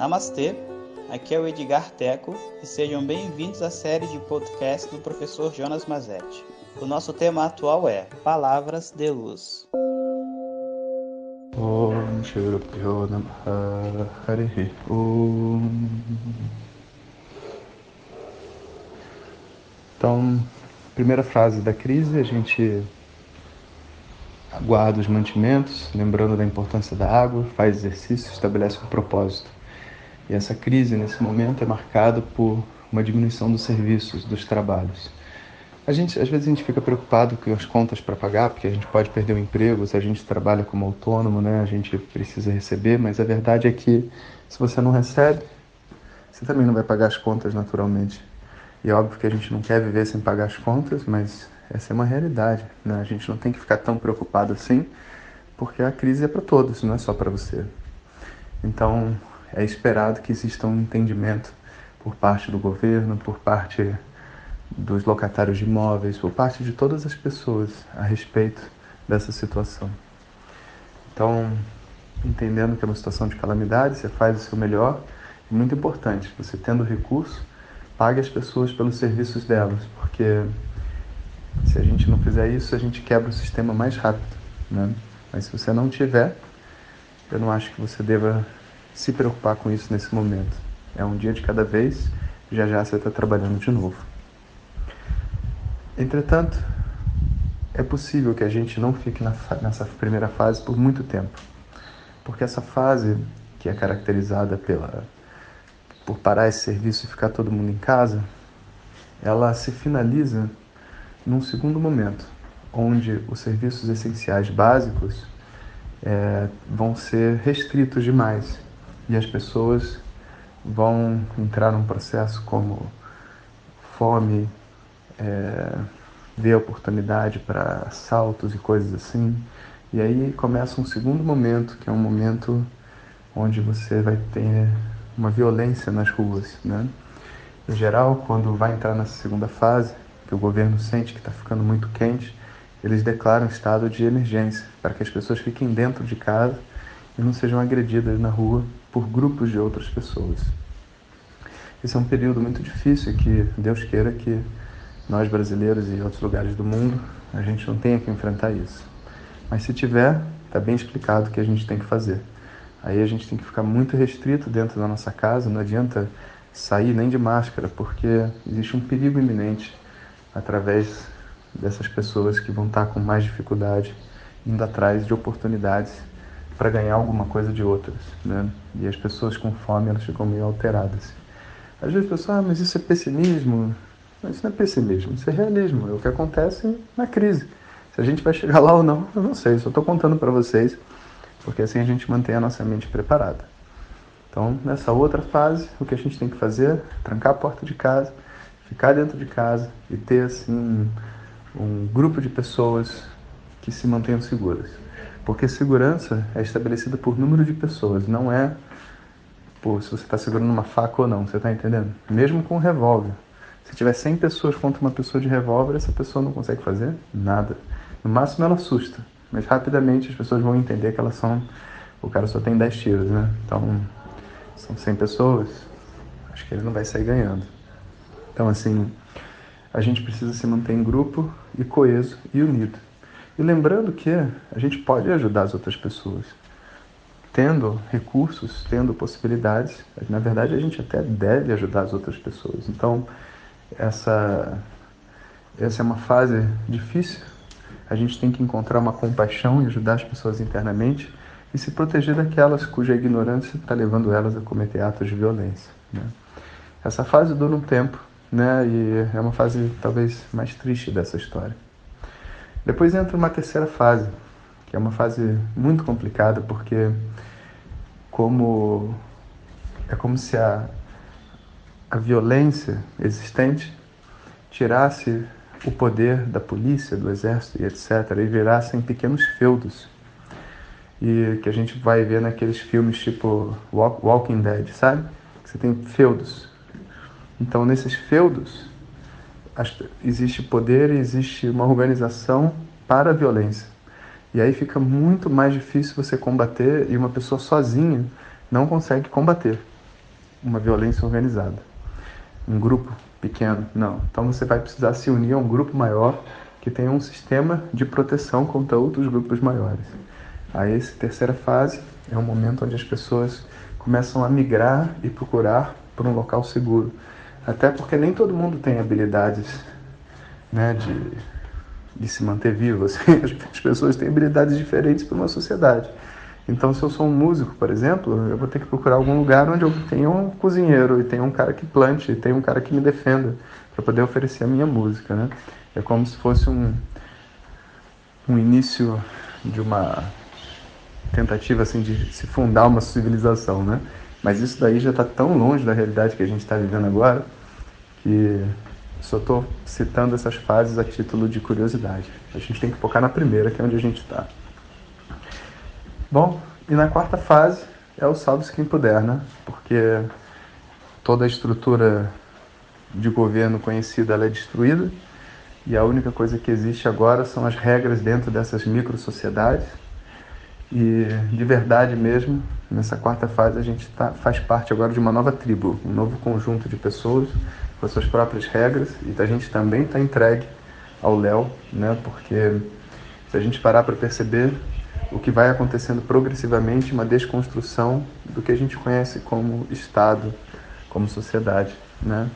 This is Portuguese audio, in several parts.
Namastê, aqui é o Edgar Teco e sejam bem-vindos à série de podcast do professor Jonas Mazetti. O nosso tema atual é Palavras de Luz. Então, primeira frase da crise, a gente guarda os mantimentos, lembrando da importância da água, faz exercício, estabelece um propósito. E essa crise, nesse momento, é marcada por uma diminuição dos serviços, dos trabalhos. A gente, às vezes a gente fica preocupado com as contas para pagar, porque a gente pode perder o emprego, se a gente trabalha como autônomo, né? A gente precisa receber, mas a verdade é que se você não recebe, você também não vai pagar as contas naturalmente. E é óbvio que a gente não quer viver sem pagar as contas, mas essa é uma realidade, né? A gente não tem que ficar tão preocupado assim, porque a crise é para todos, não é só para você. Então, é esperado que exista um entendimento por parte do governo, por parte dos locatários de imóveis, por parte de todas as pessoas a respeito dessa situação. Então, entendendo que é uma situação de calamidade, você faz o seu melhor. É muito importante, você tendo recurso, pague as pessoas pelos serviços delas, porque se a gente não fizer isso, a gente quebra o sistema mais rápido. Né? Mas se você não tiver, eu não acho que você deva se preocupar com isso nesse momento. É um dia de cada vez, já já você está trabalhando de novo. Entretanto, é possível que a gente não fique nessa primeira fase por muito tempo, porque essa fase que é caracterizada pela por parar esse serviço e ficar todo mundo em casa, ela se finaliza num segundo momento, onde os serviços essenciais básicos é, vão ser restritos demais e as pessoas vão entrar num processo como fome, é, ver oportunidade para assaltos e coisas assim. E aí começa um segundo momento, que é um momento onde você vai ter uma violência nas ruas, né? Em geral, quando vai entrar nessa segunda fase, que o governo sente que está ficando muito quente, eles declaram estado de emergência para que as pessoas fiquem dentro de casa e não sejam agredidas na rua por grupos de outras pessoas. Esse é um período muito difícil que Deus queira que nós brasileiros e outros lugares do mundo a gente não tenha que enfrentar isso. Mas se tiver, está bem explicado o que a gente tem que fazer. Aí a gente tem que ficar muito restrito dentro da nossa casa, não adianta sair nem de máscara, porque existe um perigo iminente através dessas pessoas que vão estar com mais dificuldade, indo atrás de oportunidades para ganhar alguma coisa de outras, né? E as pessoas com fome, elas ficam meio alteradas. Às vezes a pessoa, ah, mas isso é pessimismo. Mas isso não é pessimismo, isso é realismo, é o que acontece na crise. Se a gente vai chegar lá ou não, eu não sei, só estou contando para vocês, porque assim a gente mantém a nossa mente preparada. Então, nessa outra fase, o que a gente tem que fazer é trancar a porta de casa, ficar dentro de casa e ter assim um, um grupo de pessoas que se mantenham seguras. Porque segurança é estabelecida por número de pessoas, não é por se você está segurando uma faca ou não, você está entendendo? Mesmo com um revólver. Se tiver 100 pessoas contra uma pessoa de revólver, essa pessoa não consegue fazer nada. No máximo ela assusta, mas rapidamente as pessoas vão entender que elas são. O cara só tem 10 tiros, né? Então, são 100 pessoas, acho que ele não vai sair ganhando. Então, assim, a gente precisa se manter em grupo e coeso e unido. E lembrando que a gente pode ajudar as outras pessoas. Tendo recursos, tendo possibilidades, na verdade a gente até deve ajudar as outras pessoas. Então, essa, essa é uma fase difícil. A gente tem que encontrar uma compaixão e ajudar as pessoas internamente e se proteger daquelas cuja ignorância está levando elas a cometer atos de violência. Né? Essa fase dura um tempo, né? E é uma fase talvez mais triste dessa história. Depois entra uma terceira fase, que é uma fase muito complicada, porque como é como se a, a violência existente tirasse o poder da polícia, do exército e etc. e virasse em pequenos feudos. E que a gente vai ver naqueles filmes tipo Walking Dead, sabe? Que você tem feudos. Então, nesses feudos, existe poder e existe uma organização para a violência. E aí fica muito mais difícil você combater e uma pessoa sozinha não consegue combater. uma violência organizada. Um grupo pequeno, não. Então você vai precisar se unir a um grupo maior que tenha um sistema de proteção contra outros grupos maiores. Aí essa terceira fase é um momento onde as pessoas começam a migrar e procurar por um local seguro. Até porque nem todo mundo tem habilidades né, de, de se manter vivo. Assim. As pessoas têm habilidades diferentes para uma sociedade. Então, se eu sou um músico, por exemplo, eu vou ter que procurar algum lugar onde eu tenha um cozinheiro e tenha um cara que plante, e tenha um cara que me defenda para poder oferecer a minha música, né? É como se fosse um, um início de uma tentativa assim de se fundar uma civilização, né? Mas isso daí já está tão longe da realidade que a gente está vivendo agora que só estou citando essas fases a título de curiosidade. A gente tem que focar na primeira, que é onde a gente está. Bom, e na quarta fase é o salve-se quem puder, né? Porque toda a estrutura de governo conhecida é destruída e a única coisa que existe agora são as regras dentro dessas micro-sociedades. E de verdade mesmo, nessa quarta fase, a gente tá, faz parte agora de uma nova tribo, um novo conjunto de pessoas com as suas próprias regras. E a gente também está entregue ao Léo, né? porque se a gente parar para perceber, o que vai acontecendo progressivamente uma desconstrução do que a gente conhece como Estado, como sociedade. Né?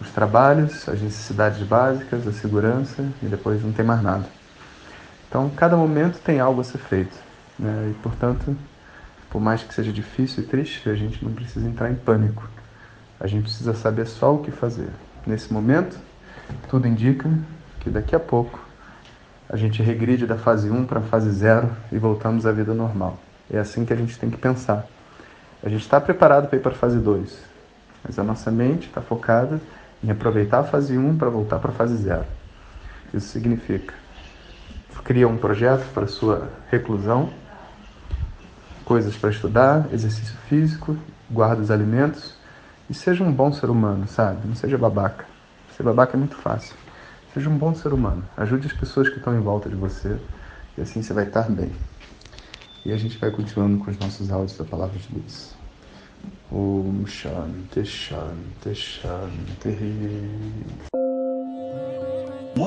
os trabalhos, as necessidades básicas, a segurança e depois não tem mais nada. Então, cada momento tem algo a ser feito. Né? E, portanto, por mais que seja difícil e triste, a gente não precisa entrar em pânico. A gente precisa saber só o que fazer. Nesse momento, tudo indica que daqui a pouco a gente regride da fase 1 para a fase 0 e voltamos à vida normal. É assim que a gente tem que pensar. A gente está preparado para ir para a fase 2, mas a nossa mente está focada em aproveitar a fase 1 para voltar para a fase 0. Isso significa cria um projeto para sua reclusão, coisas para estudar, exercício físico, guarda os alimentos e seja um bom ser humano, sabe? Não seja babaca. Ser babaca é muito fácil. Seja um bom ser humano. Ajude as pessoas que estão em volta de você e assim você vai estar bem. E a gente vai continuando com os nossos áudios da Palavra de Luz. Om Shanti Shanti Shanti.